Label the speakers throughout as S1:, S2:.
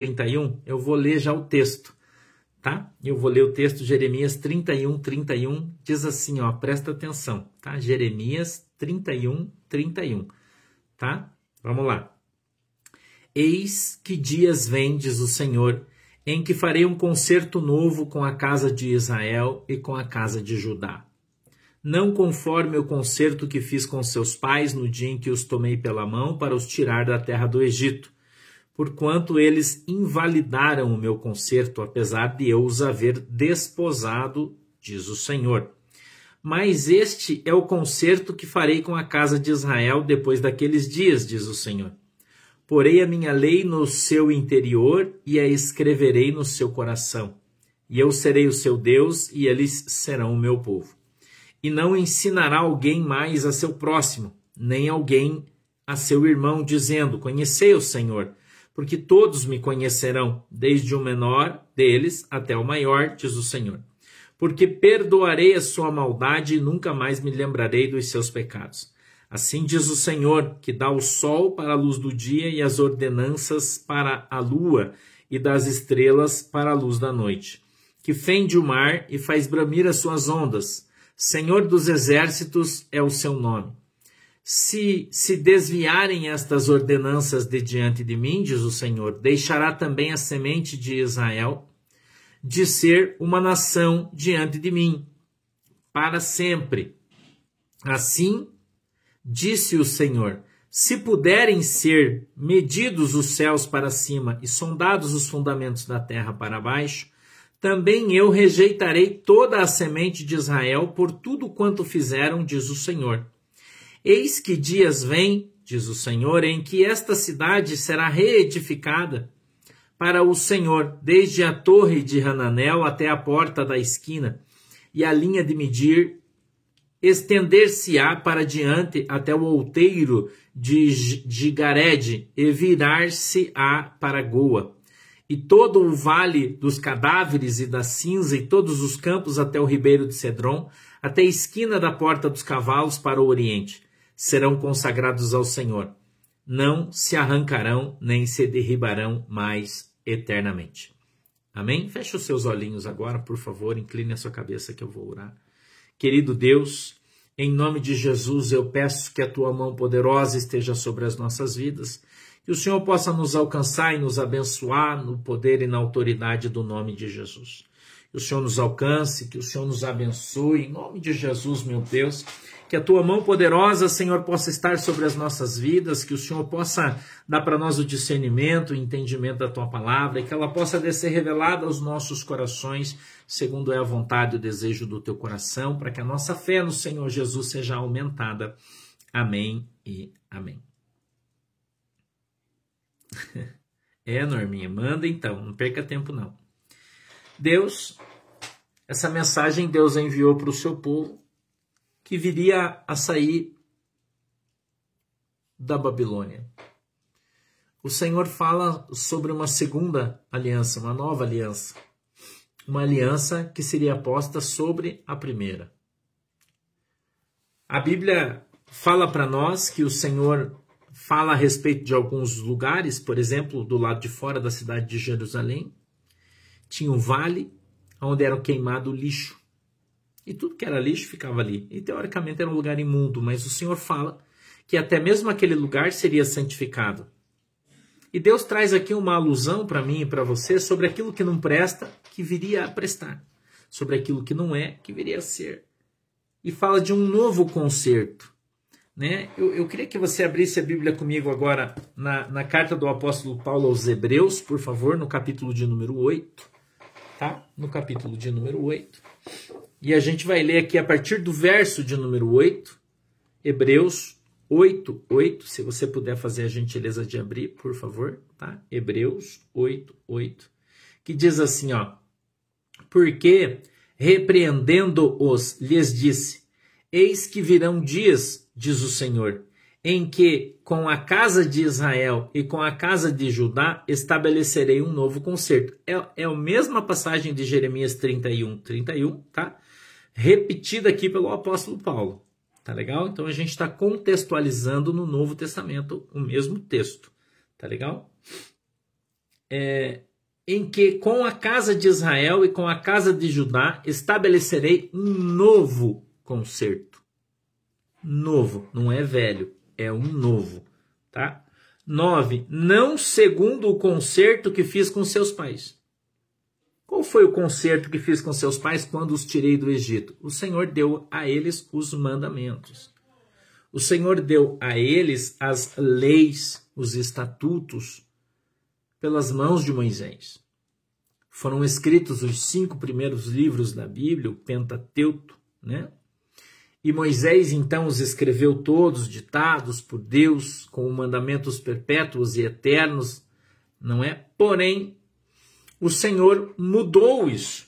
S1: 31, eu vou ler já o texto, tá? Eu vou ler o texto Jeremias 31, 31, diz assim, ó, presta atenção, tá? Jeremias 31, 31, tá? Vamos lá. Eis que dias vem, diz o Senhor, em que farei um concerto novo com a casa de Israel e com a casa de Judá. Não conforme o concerto que fiz com seus pais no dia em que os tomei pela mão para os tirar da terra do Egito porquanto eles invalidaram o meu concerto, apesar de eu os haver desposado, diz o Senhor. Mas este é o concerto que farei com a casa de Israel depois daqueles dias, diz o Senhor. Porei a minha lei no seu interior e a escreverei no seu coração. E eu serei o seu Deus e eles serão o meu povo. E não ensinará alguém mais a seu próximo, nem alguém a seu irmão, dizendo: Conhecei o Senhor porque todos me conhecerão, desde o menor deles até o maior, diz o Senhor. Porque perdoarei a sua maldade e nunca mais me lembrarei dos seus pecados. Assim diz o Senhor, que dá o sol para a luz do dia e as ordenanças para a lua e das estrelas para a luz da noite, que fende o mar e faz bramir as suas ondas. Senhor dos exércitos é o seu nome se se desviarem estas ordenanças de diante de mim, diz o Senhor, deixará também a semente de Israel de ser uma nação diante de mim, para sempre. Assim, disse o Senhor: se puderem ser medidos os céus para cima e sondados os fundamentos da terra para baixo, também eu rejeitarei toda a semente de Israel por tudo quanto fizeram, diz o Senhor. Eis que dias vêm, diz o Senhor, em que esta cidade será reedificada para o Senhor, desde a torre de Hananel até a porta da esquina, e a linha de medir estender-se-á para diante até o outeiro de Gigared e virar-se-á para Goa. E todo o vale dos cadáveres e da cinza e todos os campos até o ribeiro de Cedron, até a esquina da porta dos cavalos para o oriente serão consagrados ao Senhor. Não se arrancarão nem se derribarão mais eternamente. Amém? Feche os seus olhinhos agora, por favor, incline a sua cabeça que eu vou orar. Querido Deus, em nome de Jesus, eu peço que a tua mão poderosa esteja sobre as nossas vidas, que o Senhor possa nos alcançar e nos abençoar no poder e na autoridade do nome de Jesus. Que o Senhor nos alcance, que o Senhor nos abençoe, em nome de Jesus, meu Deus que a tua mão poderosa, Senhor, possa estar sobre as nossas vidas, que o Senhor possa dar para nós o discernimento, o entendimento da tua palavra, e que ela possa descer revelada aos nossos corações, segundo é a vontade e o desejo do teu coração, para que a nossa fé no Senhor Jesus seja aumentada. Amém e amém. É, Norminha, manda então, não perca tempo não. Deus, essa mensagem Deus enviou para o seu povo que viria a sair da Babilônia. O Senhor fala sobre uma segunda aliança, uma nova aliança. Uma aliança que seria posta sobre a primeira. A Bíblia fala para nós que o Senhor fala a respeito de alguns lugares, por exemplo, do lado de fora da cidade de Jerusalém, tinha um vale onde era queimado lixo. E tudo que era lixo ficava ali. E teoricamente era um lugar imundo, mas o Senhor fala que até mesmo aquele lugar seria santificado. E Deus traz aqui uma alusão para mim e para você sobre aquilo que não presta, que viria a prestar, sobre aquilo que não é, que viria a ser. E fala de um novo concerto. Né? Eu, eu queria que você abrisse a Bíblia comigo agora na, na carta do apóstolo Paulo aos Hebreus, por favor, no capítulo de número 8. Tá? No capítulo de número 8. E a gente vai ler aqui a partir do verso de número 8, Hebreus 8, 8. Se você puder fazer a gentileza de abrir, por favor, tá? Hebreus 8, 8. Que diz assim, ó. Porque, repreendendo-os, lhes disse: Eis que virão dias, diz o Senhor, em que com a casa de Israel e com a casa de Judá estabelecerei um novo concerto. É, é a mesma passagem de Jeremias 31, 31, tá? Repetida aqui pelo apóstolo Paulo. Tá legal? Então a gente está contextualizando no Novo Testamento o mesmo texto. Tá legal? é, em que com a casa de Israel e com a casa de Judá estabelecerei um novo concerto. Novo, não é velho, é um novo, tá? 9. Não segundo o concerto que fiz com seus pais. Qual foi o concerto que fiz com seus pais quando os tirei do Egito? O Senhor deu a eles os mandamentos. O Senhor deu a eles as leis, os estatutos, pelas mãos de Moisés. Foram escritos os cinco primeiros livros da Bíblia, o Pentateuco, né? E Moisés então os escreveu todos, ditados por Deus, com mandamentos perpétuos e eternos, não é? Porém, o Senhor mudou isso.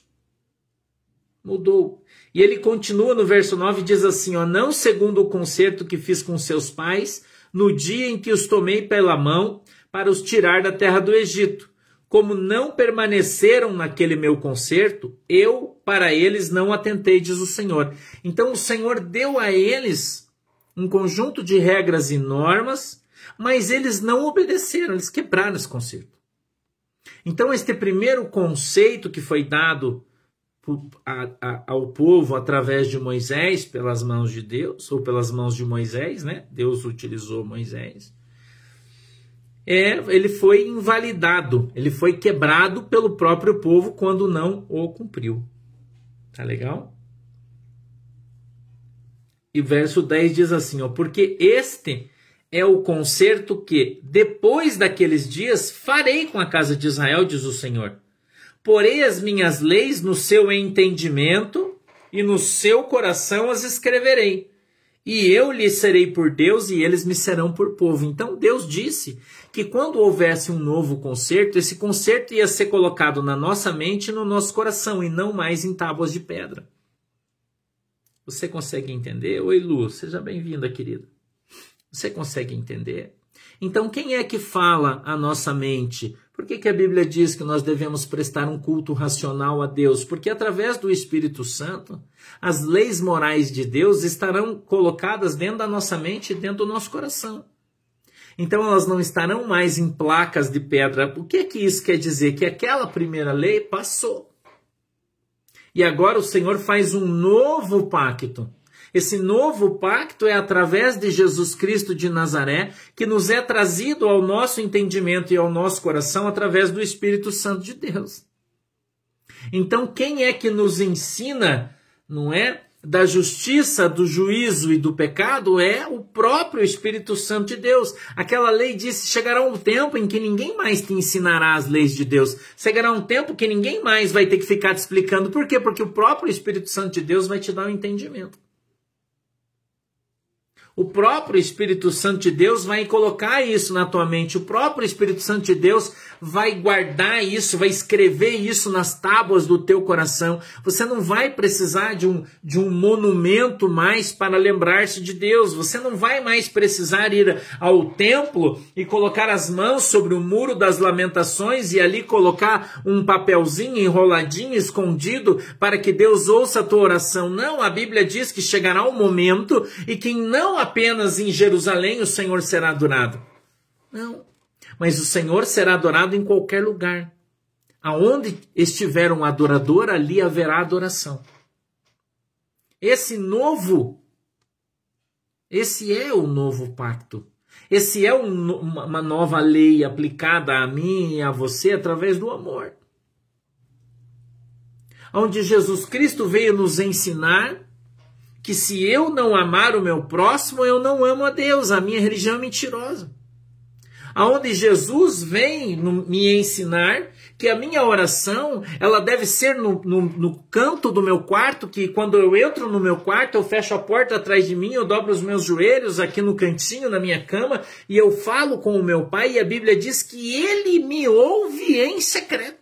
S1: Mudou. E ele continua no verso 9 e diz assim: ó, Não segundo o concerto que fiz com seus pais, no dia em que os tomei pela mão para os tirar da terra do Egito. Como não permaneceram naquele meu concerto, eu para eles não atentei, diz o Senhor. Então o Senhor deu a eles um conjunto de regras e normas, mas eles não obedeceram, eles quebraram esse concerto. Então, este primeiro conceito que foi dado ao povo através de Moisés, pelas mãos de Deus, ou pelas mãos de Moisés, né? Deus utilizou Moisés é, ele foi invalidado, ele foi quebrado pelo próprio povo quando não o cumpriu. Tá legal? E verso 10 diz assim, ó, porque este é o conserto que depois daqueles dias farei com a casa de Israel, diz o Senhor. Porei as minhas leis no seu entendimento e no seu coração as escreverei e eu lhes serei por Deus e eles me serão por povo. Então Deus disse que quando houvesse um novo concerto, esse concerto ia ser colocado na nossa mente e no nosso coração e não mais em tábuas de pedra. Você consegue entender? Oi, Lu, seja bem-vinda, querida. Você consegue entender? Então, quem é que fala a nossa mente? Por que, que a Bíblia diz que nós devemos prestar um culto racional a Deus? Porque através do Espírito Santo, as leis morais de Deus estarão colocadas dentro da nossa mente e dentro do nosso coração. Então elas não estarão mais em placas de pedra. O que que isso quer dizer? Que aquela primeira lei passou. E agora o Senhor faz um novo pacto. Esse novo pacto é através de Jesus Cristo de Nazaré, que nos é trazido ao nosso entendimento e ao nosso coração através do Espírito Santo de Deus. Então, quem é que nos ensina, não é? Da justiça, do juízo e do pecado é o próprio Espírito Santo de Deus. Aquela lei disse: chegará um tempo em que ninguém mais te ensinará as leis de Deus. Chegará um tempo que ninguém mais vai ter que ficar te explicando. Por quê? Porque o próprio Espírito Santo de Deus vai te dar o um entendimento. O próprio Espírito Santo de Deus vai colocar isso na tua mente. O próprio Espírito Santo de Deus vai guardar isso, vai escrever isso nas tábuas do teu coração. Você não vai precisar de um, de um monumento mais para lembrar-se de Deus. Você não vai mais precisar ir ao templo e colocar as mãos sobre o muro das lamentações e ali colocar um papelzinho enroladinho, escondido, para que Deus ouça a tua oração. Não, a Bíblia diz que chegará um momento e quem não apenas em Jerusalém o Senhor será adorado. Não. Mas o Senhor será adorado em qualquer lugar. Aonde estiver um adorador, ali haverá adoração. Esse novo, esse é o novo pacto. Esse é um, uma nova lei aplicada a mim e a você através do amor. Onde Jesus Cristo veio nos ensinar que se eu não amar o meu próximo, eu não amo a Deus, a minha religião é mentirosa. Aonde Jesus vem me ensinar que a minha oração ela deve ser no, no, no, canto do meu quarto, que quando eu entro no meu quarto, eu fecho a porta atrás de mim, eu dobro os meus joelhos aqui no cantinho, na minha cama, e eu falo com o meu pai, e a Bíblia diz que ele me ouve em secreto.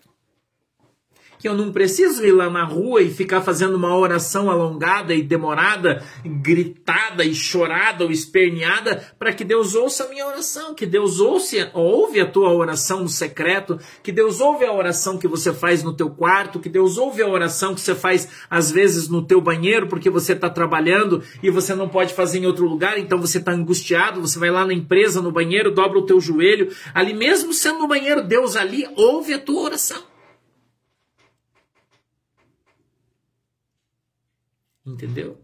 S1: Que eu não preciso ir lá na rua e ficar fazendo uma oração alongada e demorada, gritada e chorada ou esperneada para que Deus ouça a minha oração, que Deus ouça, ouve a tua oração no secreto, que Deus ouve a oração que você faz no teu quarto, que Deus ouve a oração que você faz às vezes no teu banheiro porque você está trabalhando e você não pode fazer em outro lugar, então você está angustiado, você vai lá na empresa, no banheiro, dobra o teu joelho, ali mesmo sendo no banheiro, Deus ali ouve a tua oração. Entendeu?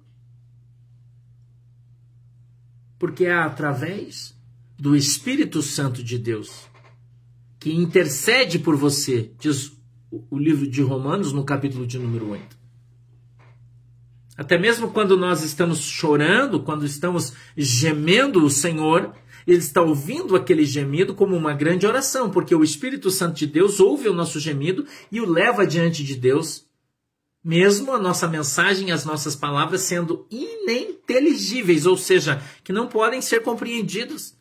S1: Porque é através do Espírito Santo de Deus que intercede por você, diz o livro de Romanos no capítulo de número 8. Até mesmo quando nós estamos chorando, quando estamos gemendo o Senhor, ele está ouvindo aquele gemido como uma grande oração, porque o Espírito Santo de Deus ouve o nosso gemido e o leva diante de Deus mesmo a nossa mensagem, as nossas palavras sendo ininteligíveis, ou seja, que não podem ser compreendidos.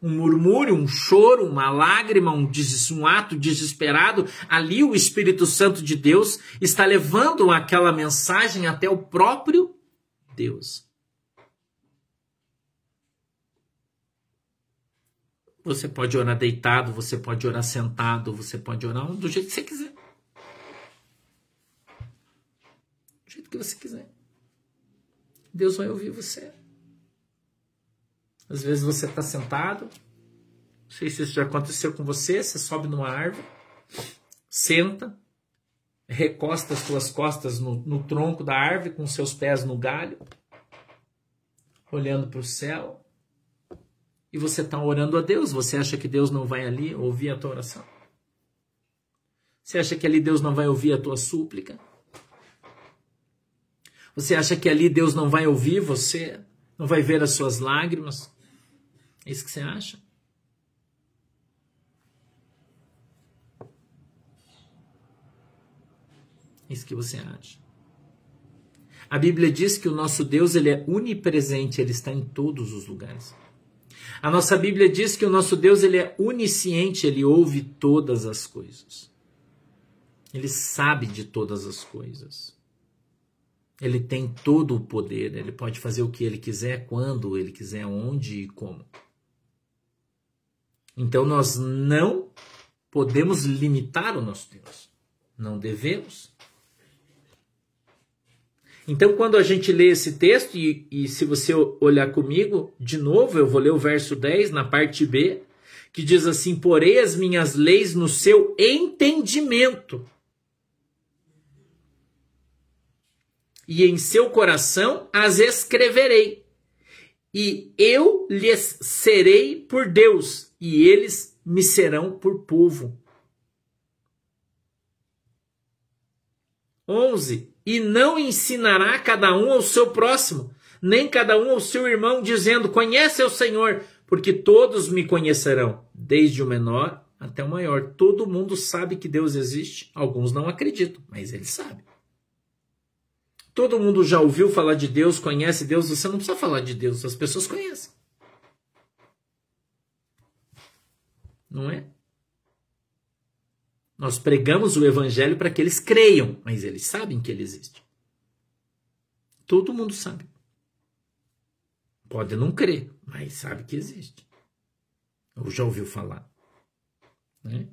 S1: Um murmúrio, um choro, uma lágrima, um, um ato desesperado, ali o Espírito Santo de Deus está levando aquela mensagem até o próprio Deus. Você pode orar deitado, você pode orar sentado, você pode orar do jeito que você quiser. que você quiser. Deus vai ouvir você. Às vezes você está sentado, não sei se isso já aconteceu com você, você sobe numa árvore, senta, recosta as suas costas no, no tronco da árvore, com seus pés no galho, olhando para o céu, e você está orando a Deus. Você acha que Deus não vai ali ouvir a tua oração? Você acha que ali Deus não vai ouvir a tua súplica? Você acha que ali Deus não vai ouvir você? Não vai ver as suas lágrimas? É isso que você acha? É isso que você acha. A Bíblia diz que o nosso Deus ele é onipresente, ele está em todos os lugares. A nossa Bíblia diz que o nosso Deus ele é onisciente, ele ouve todas as coisas. Ele sabe de todas as coisas. Ele tem todo o poder, ele pode fazer o que ele quiser, quando ele quiser, onde e como. Então nós não podemos limitar o nosso Deus. Não devemos. Então, quando a gente lê esse texto, e, e, se você olhar comigo, de novo, eu vou ler o verso 10 na parte B, que diz assim: Porei as minhas leis no seu entendimento e em seu coração as escreverei. E eu lhes serei por Deus, e eles me serão por povo. 11. E não ensinará cada um ao seu próximo, nem cada um ao seu irmão, dizendo: Conhece o Senhor, porque todos me conhecerão, desde o menor até o maior. Todo mundo sabe que Deus existe. Alguns não acreditam, mas ele sabe. Todo mundo já ouviu falar de Deus, conhece Deus, você não precisa falar de Deus, as pessoas conhecem. Não é? Nós pregamos o evangelho para que eles creiam, mas eles sabem que ele existe. Todo mundo sabe. Pode não crer, mas sabe que existe. Ou já ouviu falar. Né?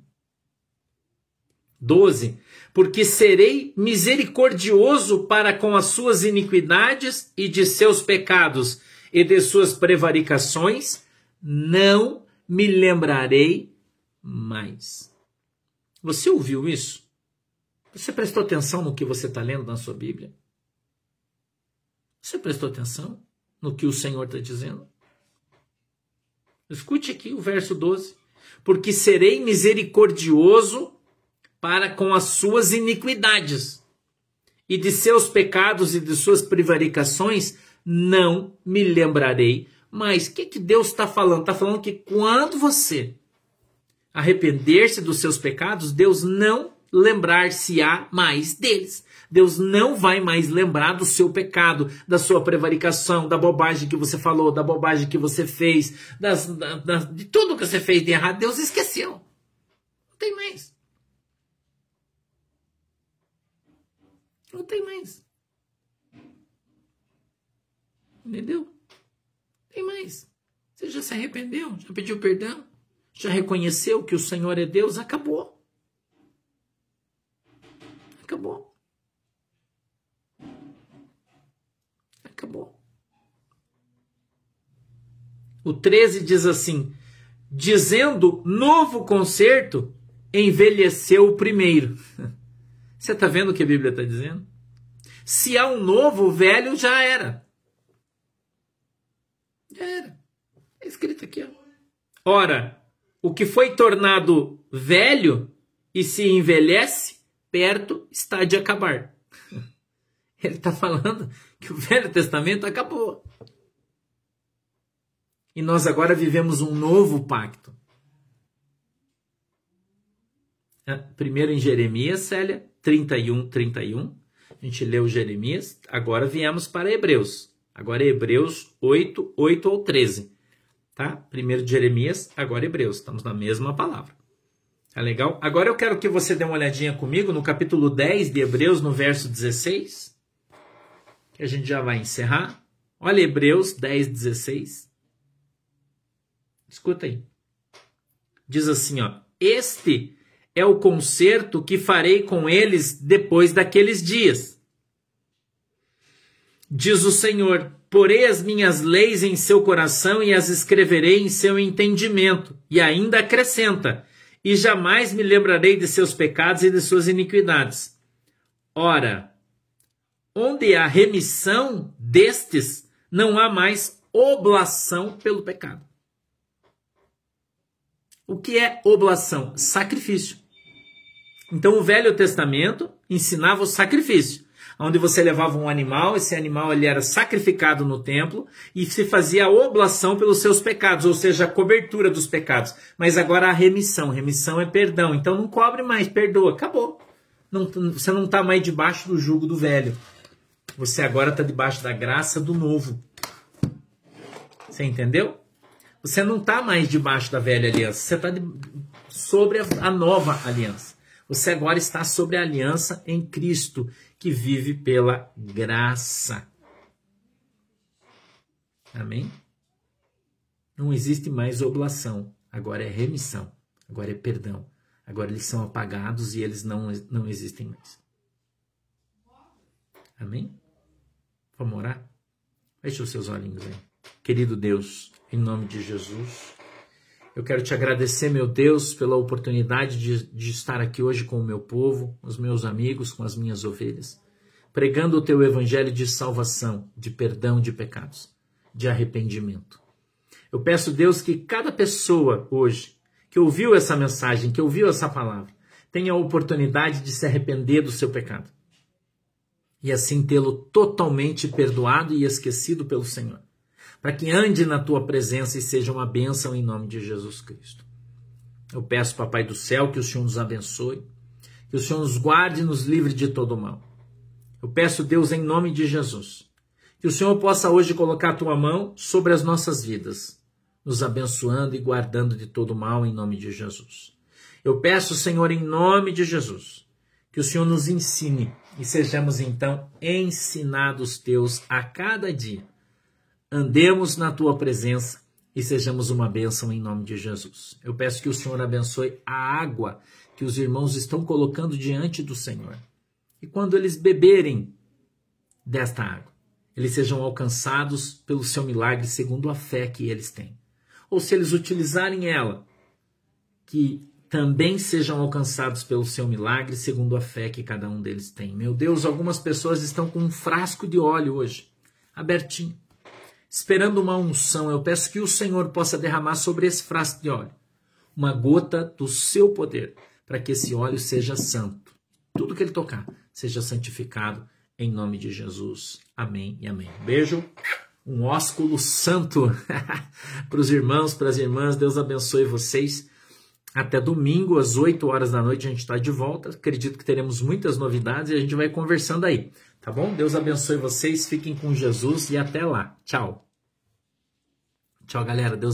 S1: 12. Porque serei misericordioso para com as suas iniquidades e de seus pecados e de suas prevaricações, não me lembrarei mais. Você ouviu isso? Você prestou atenção no que você está lendo na sua Bíblia? Você prestou atenção no que o Senhor está dizendo? Escute aqui o verso 12. Porque serei misericordioso para com as suas iniquidades, e de seus pecados e de suas prevaricações não me lembrarei. Mas o que, que Deus está falando? Está falando que quando você arrepender-se dos seus pecados, Deus não lembrar-se-á mais deles. Deus não vai mais lembrar do seu pecado, da sua prevaricação, da bobagem que você falou, da bobagem que você fez, das, da, da, de tudo que você fez de errado. Deus esqueceu. Não tem mais. Não tem mais. Entendeu? Tem mais. Você já se arrependeu? Já pediu perdão? Já reconheceu que o Senhor é Deus? Acabou. Acabou. Acabou. O 13 diz assim: dizendo novo concerto, envelheceu o primeiro. Você está vendo o que a Bíblia está dizendo? Se há um novo, o velho já era. Já era. É escrito aqui. Ó. Ora, o que foi tornado velho e se envelhece, perto está de acabar. Ele está falando que o Velho Testamento acabou. E nós agora vivemos um novo pacto. Primeiro em Jeremias, Célia, 31, 31. A gente leu Jeremias, agora viemos para Hebreus. Agora é Hebreus 8, 8 ou 13. Tá? Primeiro Jeremias, agora Hebreus. Estamos na mesma palavra. Tá legal? Agora eu quero que você dê uma olhadinha comigo no capítulo 10 de Hebreus, no verso 16. Que a gente já vai encerrar. Olha Hebreus 10, 16. Escuta aí. Diz assim, ó: Este é o concerto que farei com eles depois daqueles dias. Diz o Senhor: Porei as minhas leis em seu coração e as escreverei em seu entendimento. E ainda acrescenta: E jamais me lembrarei de seus pecados e de suas iniquidades. Ora, onde há remissão destes, não há mais oblação pelo pecado. O que é oblação? Sacrifício. Então o Velho Testamento ensinava o sacrifício, onde você levava um animal, esse animal ele era sacrificado no templo e se fazia a oblação pelos seus pecados, ou seja, a cobertura dos pecados. Mas agora a remissão, remissão é perdão. Então não cobre mais, perdoa, acabou. Não, você não está mais debaixo do jugo do velho. Você agora está debaixo da graça do novo. Você entendeu? Você não está mais debaixo da velha aliança, você está sobre a, a nova aliança. Você agora está sobre a aliança em Cristo, que vive pela graça. Amém? Não existe mais oblação, agora é remissão, agora é perdão. Agora eles são apagados e eles não, não existem mais. Amém? Vamos orar? Feche os seus olhinhos aí. Querido Deus, em nome de Jesus, eu quero te agradecer, meu Deus, pela oportunidade de, de estar aqui hoje com o meu povo, os meus amigos, com as minhas ovelhas, pregando o teu evangelho de salvação, de perdão de pecados, de arrependimento. Eu peço, Deus, que cada pessoa hoje que ouviu essa mensagem, que ouviu essa palavra, tenha a oportunidade de se arrepender do seu pecado e assim tê-lo totalmente perdoado e esquecido pelo Senhor para que ande na tua presença e seja uma bênção em nome de Jesus Cristo. Eu peço, Papai do céu, que o Senhor nos abençoe, que o Senhor nos guarde e nos livre de todo mal. Eu peço, Deus, em nome de Jesus, que o Senhor possa hoje colocar a tua mão sobre as nossas vidas, nos abençoando e guardando de todo mal em nome de Jesus. Eu peço, Senhor, em nome de Jesus, que o Senhor nos ensine e sejamos então ensinados teus a cada dia andemos na tua presença e sejamos uma bênção em nome de Jesus. Eu peço que o Senhor abençoe a água que os irmãos estão colocando diante do Senhor. E quando eles beberem desta água, eles sejam alcançados pelo seu milagre segundo a fé que eles têm. Ou se eles utilizarem ela, que também sejam alcançados pelo seu milagre segundo a fé que cada um deles tem. Meu Deus, algumas pessoas estão com um frasco de óleo hoje, abertinho esperando uma unção, eu peço que o Senhor possa derramar sobre esse frasco de óleo uma gota do seu poder, para que esse óleo seja santo. Tudo que ele tocar seja santificado em nome de Jesus. Amém e amém. Beijo, um ósculo santo para os irmãos, para as irmãs. Deus abençoe vocês. Até domingo, às 8 horas da noite, a gente está de volta. Acredito que teremos muitas novidades e a gente vai conversando aí. Tá bom? Deus abençoe vocês, fiquem com Jesus e até lá. Tchau. Tchau, galera. Deus